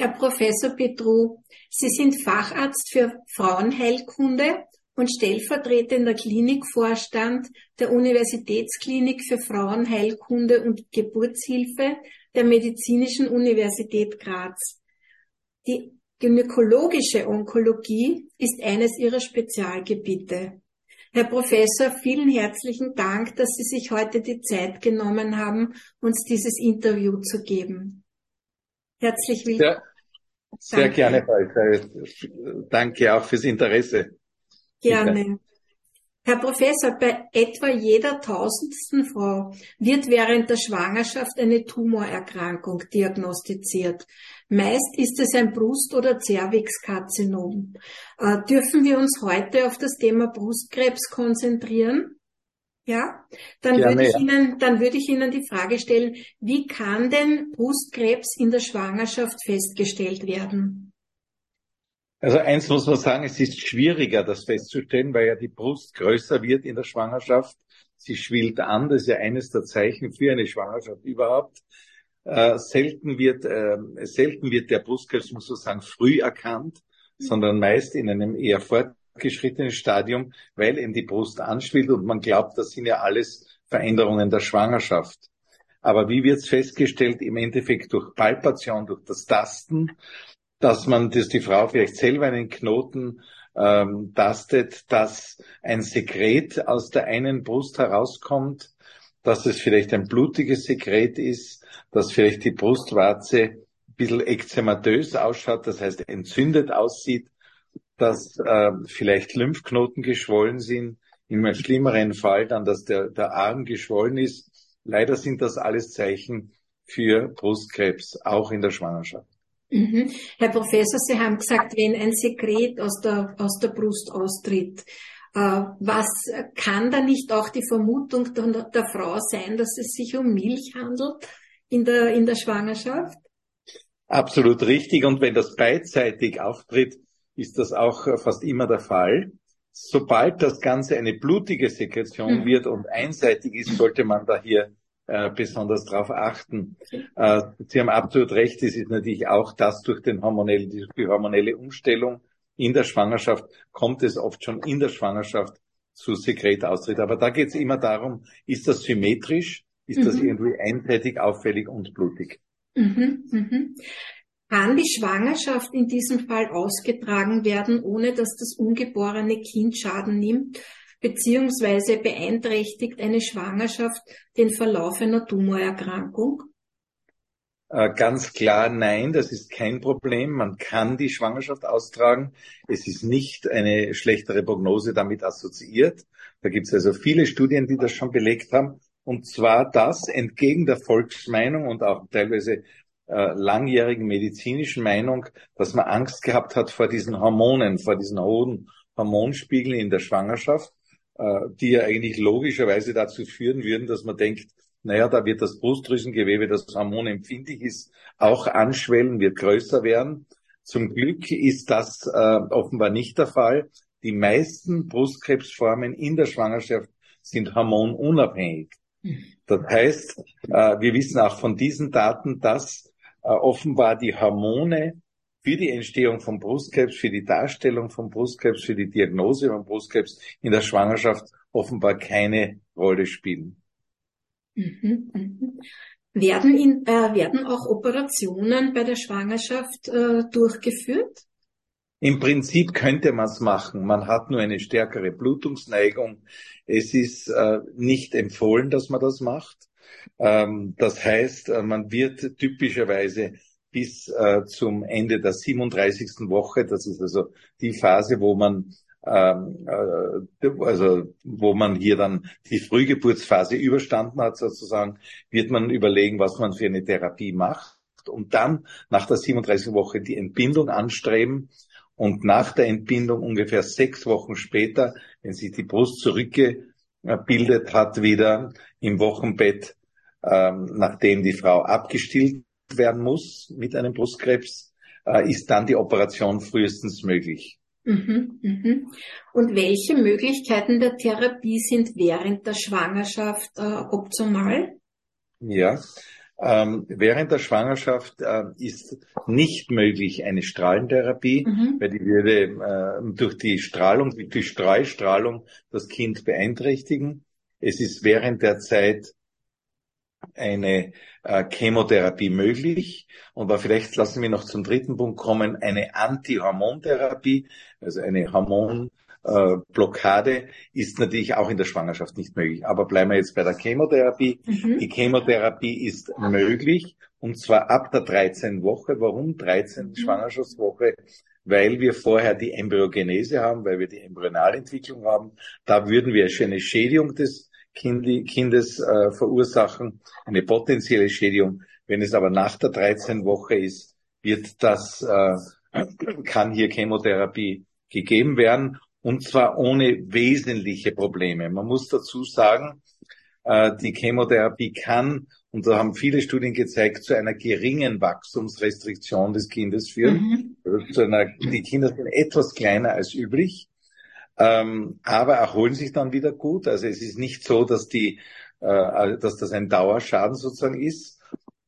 Herr Professor Petru, Sie sind Facharzt für Frauenheilkunde und stellvertretender Klinikvorstand der Universitätsklinik für Frauenheilkunde und Geburtshilfe der Medizinischen Universität Graz. Die gynäkologische Onkologie ist eines Ihrer Spezialgebiete. Herr Professor, vielen herzlichen Dank, dass Sie sich heute die Zeit genommen haben, uns dieses Interview zu geben. Herzlich willkommen. Sehr, sehr gerne, Danke auch fürs Interesse. Gerne. Herr Professor, bei etwa jeder tausendsten Frau wird während der Schwangerschaft eine Tumorerkrankung diagnostiziert. Meist ist es ein Brust- oder Zervixkarzinom. Äh, dürfen wir uns heute auf das Thema Brustkrebs konzentrieren? Ja, dann Gerne, würde ich. Ihnen, dann würde ich Ihnen die Frage stellen, wie kann denn Brustkrebs in der Schwangerschaft festgestellt werden? Also eins muss man sagen, es ist schwieriger, das festzustellen, weil ja die Brust größer wird in der Schwangerschaft. Sie schwillt an, das ist ja eines der Zeichen für eine Schwangerschaft überhaupt. Äh, selten wird, äh, selten wird der Brustkrebs, muss man sagen, früh erkannt, sondern meist in einem eher fortgeschrittenen Stadium, weil eben die Brust anschwillt und man glaubt, das sind ja alles Veränderungen der Schwangerschaft. Aber wie wird es festgestellt? Im Endeffekt durch Palpation, durch das Tasten dass man, dass die Frau vielleicht selber einen Knoten ähm, tastet, dass ein Sekret aus der einen Brust herauskommt, dass es vielleicht ein blutiges Sekret ist, dass vielleicht die Brustwarze ein bisschen ekzematös ausschaut, das heißt entzündet aussieht, dass äh, vielleicht Lymphknoten geschwollen sind, in einem schlimmeren Fall dann, dass der, der Arm geschwollen ist. Leider sind das alles Zeichen für Brustkrebs, auch in der Schwangerschaft. Mhm. Herr Professor, Sie haben gesagt, wenn ein Sekret aus der, aus der Brust austritt, äh, was kann da nicht auch die Vermutung der, der, Frau sein, dass es sich um Milch handelt in der, in der Schwangerschaft? Absolut richtig. Und wenn das beidseitig auftritt, ist das auch fast immer der Fall. Sobald das Ganze eine blutige Sekretion mhm. wird und einseitig ist, sollte man da hier äh, besonders darauf achten. Äh, Sie haben absolut recht, es ist natürlich auch das durch den hormonelle, die hormonelle Umstellung in der Schwangerschaft kommt es oft schon in der Schwangerschaft zu Sekretaustritt. Aber da geht es immer darum, ist das symmetrisch, ist mhm. das irgendwie einseitig, auffällig und blutig. Mhm, mhm. Kann die Schwangerschaft in diesem Fall ausgetragen werden, ohne dass das ungeborene Kind Schaden nimmt? beziehungsweise beeinträchtigt eine Schwangerschaft den Verlauf einer Tumorerkrankung? Äh, ganz klar nein, das ist kein Problem. Man kann die Schwangerschaft austragen. Es ist nicht eine schlechtere Prognose damit assoziiert. Da gibt es also viele Studien, die das schon belegt haben. Und zwar das entgegen der Volksmeinung und auch teilweise äh, langjährigen medizinischen Meinung, dass man Angst gehabt hat vor diesen Hormonen, vor diesen hohen Hormonspiegeln in der Schwangerschaft. Äh, die ja eigentlich logischerweise dazu führen würden, dass man denkt, naja, da wird das Brustdrüsengewebe, das hormonempfindlich ist, auch anschwellen, wird größer werden. Zum Glück ist das äh, offenbar nicht der Fall. Die meisten Brustkrebsformen in der Schwangerschaft sind hormonunabhängig. Das heißt, äh, wir wissen auch von diesen Daten, dass offenbar die Hormone für die Entstehung von Brustkrebs, für die Darstellung von Brustkrebs, für die Diagnose von Brustkrebs in der Schwangerschaft offenbar keine Rolle spielen. Mhm, mhm. Werden, in, äh, werden auch Operationen bei der Schwangerschaft äh, durchgeführt? Im Prinzip könnte man es machen. Man hat nur eine stärkere Blutungsneigung. Es ist äh, nicht empfohlen, dass man das macht. Ähm, das heißt, äh, man wird typischerweise bis äh, zum Ende der 37. Woche. Das ist also die Phase, wo man ähm, äh, also wo man hier dann die Frühgeburtsphase überstanden hat, sozusagen, wird man überlegen, was man für eine Therapie macht und dann nach der 37. Woche die Entbindung anstreben und nach der Entbindung ungefähr sechs Wochen später, wenn sich die Brust zurückgebildet hat, wieder im Wochenbett, ähm, nachdem die Frau abgestillt werden muss mit einem Brustkrebs, äh, ist dann die Operation frühestens möglich. Mhm, mhm. Und welche Möglichkeiten der Therapie sind während der Schwangerschaft äh, optimal? Ja, Ähm, während der Schwangerschaft äh, ist nicht möglich eine Strahlentherapie, mhm. weil die würde äh, durch die Strahlung, durch die Streustrahlung das Kind beeinträchtigen. Es ist während der Zeit eine äh, Chemotherapie möglich. Und vielleicht lassen wir noch zum dritten Punkt kommen, eine Antihormontherapie, also eine Hormon äh, ist natürlich auch in der Schwangerschaft nicht möglich. Aber bleiben wir jetzt bei der Chemotherapie. Mhm. Die Chemotherapie ist möglich und zwar ab der 13. Woche. Warum 13. Mhm. Schwangerschaftswoche? Weil wir vorher die Embryogenese haben, weil wir die Embryonalentwicklung haben. Da würden wir eine Schädigung des Kindes äh, verursachen, eine potenzielle Schädigung. Wenn es aber nach der 13. Woche ist, wird das, äh, kann hier Chemotherapie gegeben werden und zwar ohne wesentliche Probleme. Man muss dazu sagen, äh, die Chemotherapie kann, und da haben viele Studien gezeigt, zu einer geringen Wachstumsrestriktion des Kindes führen. Mhm. Also zu einer, die Kinder sind etwas kleiner als üblich, ähm, aber erholen sich dann wieder gut. Also es ist nicht so, dass die, äh, dass das ein Dauerschaden sozusagen ist.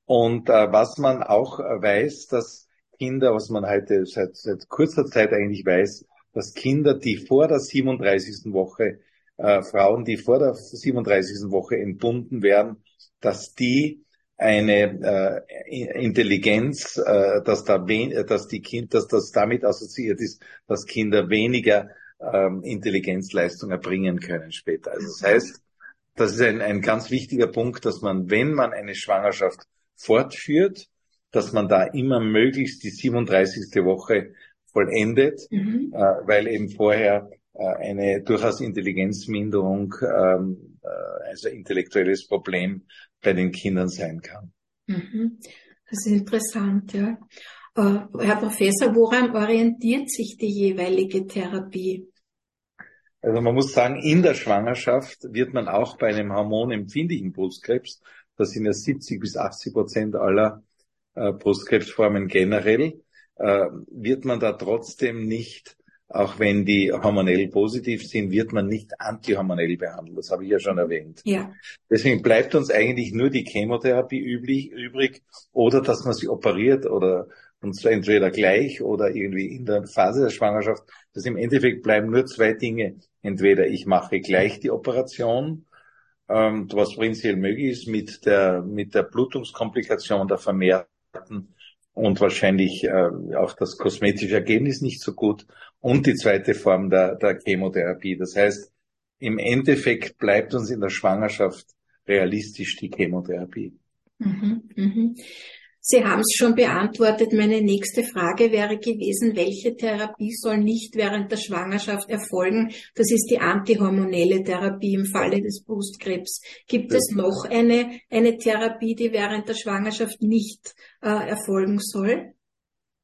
Und äh, was man auch weiß, dass Kinder, was man heute seit, seit kurzer Zeit eigentlich weiß, dass Kinder, die vor der 37. Woche, äh, Frauen, die vor der 37. Woche entbunden werden, dass die eine äh, Intelligenz, äh, dass da wen, dass die Kind, dass das damit assoziiert ist, dass Kinder weniger ähm, Intelligenzleistung erbringen können später. Also das heißt, das ist ein, ein ganz wichtiger Punkt, dass man, wenn man eine Schwangerschaft fortführt, dass man da immer möglichst die 37. Woche vollendet, mhm. äh, weil eben vorher äh, eine durchaus Intelligenzminderung, ähm, äh, also intellektuelles Problem bei den Kindern sein kann. Mhm. Das ist interessant, ja. Äh, Herr Professor, woran orientiert sich die jeweilige Therapie? Also man muss sagen, in der Schwangerschaft wird man auch bei einem hormonempfindlichen Brustkrebs, das sind ja 70 bis 80 Prozent aller äh, Brustkrebsformen generell, äh, wird man da trotzdem nicht, auch wenn die hormonell positiv sind, wird man nicht antihormonell behandelt. Das habe ich ja schon erwähnt. Ja. Deswegen bleibt uns eigentlich nur die Chemotherapie üblich, übrig oder dass man sie operiert oder und zwar entweder gleich oder irgendwie in der Phase der Schwangerschaft. Das im Endeffekt bleiben nur zwei Dinge. Entweder ich mache gleich die Operation, ähm, was prinzipiell möglich ist, mit der, mit der Blutungskomplikation der vermehrten und wahrscheinlich äh, auch das kosmetische Ergebnis nicht so gut und die zweite Form der, der Chemotherapie. Das heißt, im Endeffekt bleibt uns in der Schwangerschaft realistisch die Chemotherapie. Mhm, mh. Sie haben es schon beantwortet. Meine nächste Frage wäre gewesen, welche Therapie soll nicht während der Schwangerschaft erfolgen? Das ist die antihormonelle Therapie im Falle des Brustkrebs. Gibt es noch eine, eine Therapie, die während der Schwangerschaft nicht äh, erfolgen soll?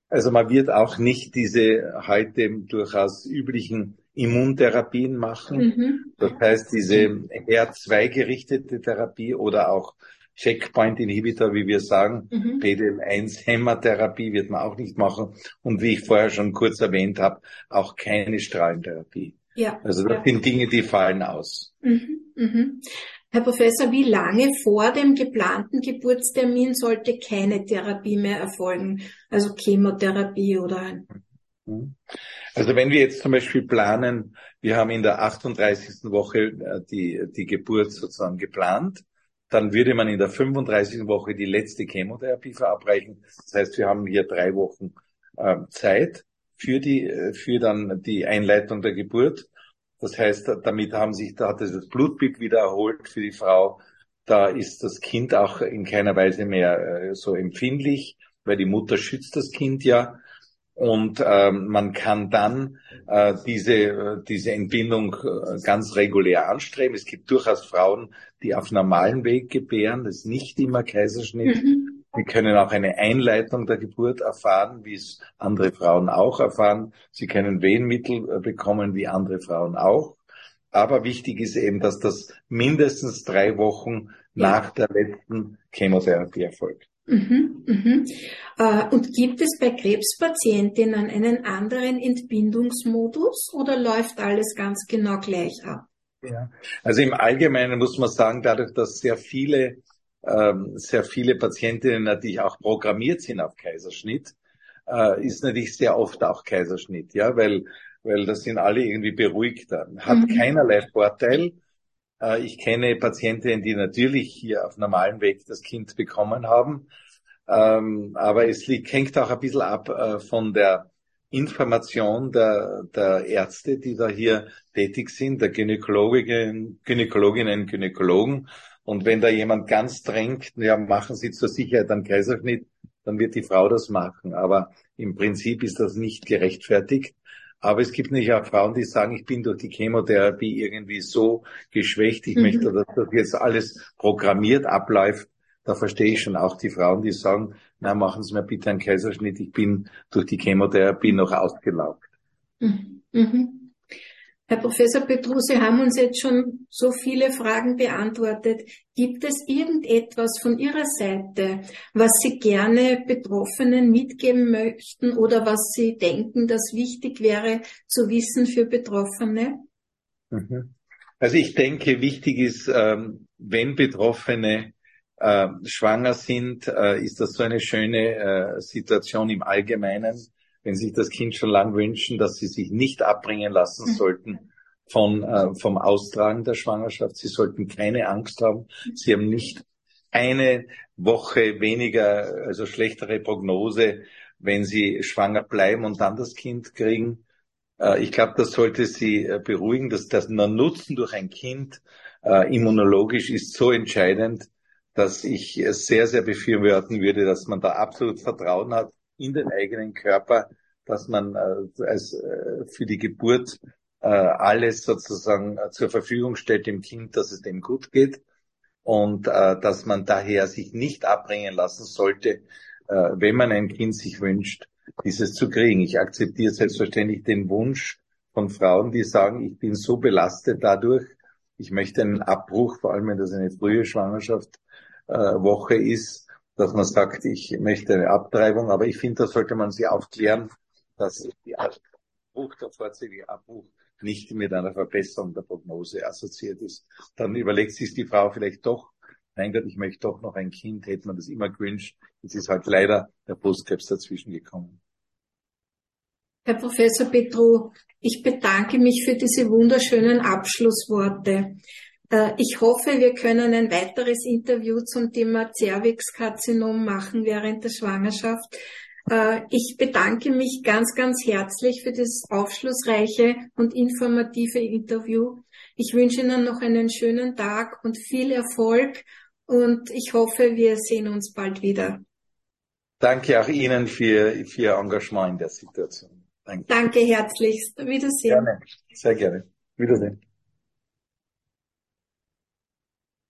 Also man wird auch nicht diese heute durchaus üblichen Immuntherapien machen. Mhm. Das heißt, diese HER2-gerichtete Therapie oder auch Checkpoint-Inhibitor, wie wir sagen. Mhm. PDL1-Hämmertherapie wird man auch nicht machen. Und wie ich vorher schon kurz erwähnt habe, auch keine Strahlentherapie. Ja. Also das ja. sind Dinge, die fallen aus. Mhm. Mhm. Herr Professor, wie lange vor dem geplanten Geburtstermin sollte keine Therapie mehr erfolgen? Also Chemotherapie oder? Mhm. Also wenn wir jetzt zum Beispiel planen, wir haben in der 38. Woche äh, die, die Geburt sozusagen geplant dann würde man in der 35. Woche die letzte Chemotherapie verabreichen. Das heißt, wir haben hier drei Wochen äh, Zeit für die, äh, für dann die Einleitung der Geburt. Das heißt, damit haben sich, da hat das Blutbild wieder erholt für die Frau. Da ist das Kind auch in keiner Weise mehr äh, so empfindlich, weil die Mutter schützt das Kind ja und ähm, man kann dann äh, diese, äh, diese Entbindung äh, ganz regulär anstreben. Es gibt durchaus Frauen, die auf normalen Weg gebären, das ist nicht immer Kaiserschnitt. Mhm. Wir können auch eine Einleitung der Geburt erfahren, wie es andere Frauen auch erfahren. Sie können Wehenmittel äh, bekommen, wie andere Frauen auch. Aber wichtig ist eben, dass das mindestens drei Wochen nach der letzten Chemotherapie erfolgt. Mhm, mhm. Äh, und gibt es bei Krebspatientinnen einen anderen Entbindungsmodus oder läuft alles ganz genau gleich ab? Ja, also im Allgemeinen muss man sagen, dadurch, dass sehr viele ähm, sehr viele Patientinnen natürlich auch programmiert sind auf Kaiserschnitt, äh, ist natürlich sehr oft auch Kaiserschnitt, ja, weil, weil das sind alle irgendwie beruhigter. Hat mhm. keinerlei Vorteil. Äh, ich kenne Patientinnen, die natürlich hier auf normalem Weg das Kind bekommen haben. Ähm, aber es hängt auch ein bisschen ab äh, von der Information der, der Ärzte, die da hier tätig sind, der Gynäkologinnen, Gynäkologinnen, Gynäkologen. Und wenn da jemand ganz drängt, ja, machen Sie zur Sicherheit einen Kaiserschnitt, dann wird die Frau das machen. Aber im Prinzip ist das nicht gerechtfertigt. Aber es gibt nicht auch Frauen, die sagen, ich bin durch die Chemotherapie irgendwie so geschwächt, ich mhm. möchte, dass das jetzt alles programmiert abläuft. Da verstehe ich schon auch die Frauen, die sagen, na, machen Sie mir bitte einen Kaiserschnitt, ich bin durch die Chemotherapie noch ausgelaugt. Mhm. Mhm. Herr Professor Petru, Sie haben uns jetzt schon so viele Fragen beantwortet. Gibt es irgendetwas von Ihrer Seite, was Sie gerne Betroffenen mitgeben möchten oder was Sie denken, das wichtig wäre zu wissen für Betroffene? Mhm. Also ich denke, wichtig ist, ähm, wenn Betroffene äh, schwanger sind, äh, ist das so eine schöne äh, Situation im Allgemeinen wenn sich das Kind schon lang wünschen, dass sie sich nicht abbringen lassen mhm. sollten von, äh, vom Austragen der Schwangerschaft. Sie sollten keine Angst haben. Sie haben nicht eine Woche weniger, also schlechtere Prognose, wenn sie schwanger bleiben und dann das Kind kriegen. Äh, ich glaube, das sollte sie äh, beruhigen, dass das Nutzen durch ein Kind äh, immunologisch ist so entscheidend, dass ich sehr, sehr befürworten würde, dass man da absolut Vertrauen hat in den eigenen Körper, dass man äh, als, äh, für die Geburt äh, alles sozusagen äh, zur Verfügung stellt dem Kind, dass es dem gut geht und äh, dass man daher sich nicht abbringen lassen sollte, äh, wenn man ein Kind sich wünscht, dieses zu kriegen. Ich akzeptiere selbstverständlich den Wunsch von Frauen, die sagen, ich bin so belastet dadurch, ich möchte einen Abbruch, vor allem wenn das eine frühe Schwangerschaft äh, Woche ist, dass man sagt, ich möchte eine Abtreibung, aber ich finde, da sollte man sie aufklären, dass die Abbruch, der vorzeitige Abbruch nicht mit einer Verbesserung der Prognose assoziiert ist. Dann überlegt sich die Frau vielleicht doch, mein Gott, ich möchte doch noch ein Kind, hätte man das immer gewünscht. Jetzt ist halt leider der Brustkrebs dazwischen gekommen. Herr Professor Petru, ich bedanke mich für diese wunderschönen Abschlussworte. Äh, ich hoffe, wir können ein weiteres Interview zum Thema Cervixkarzinom machen während der Schwangerschaft. Äh, ich bedanke mich ganz, ganz herzlich für das aufschlussreiche und informative Interview. Ich wünsche Ihnen noch einen schönen Tag und viel Erfolg und ich hoffe, wir sehen uns bald wieder. Danke auch Ihnen für, für Ihr Engagement in der Situation. Danke. Danke herzlichst. Wiedersehen. Gerne. Sehr gerne. Wiedersehen.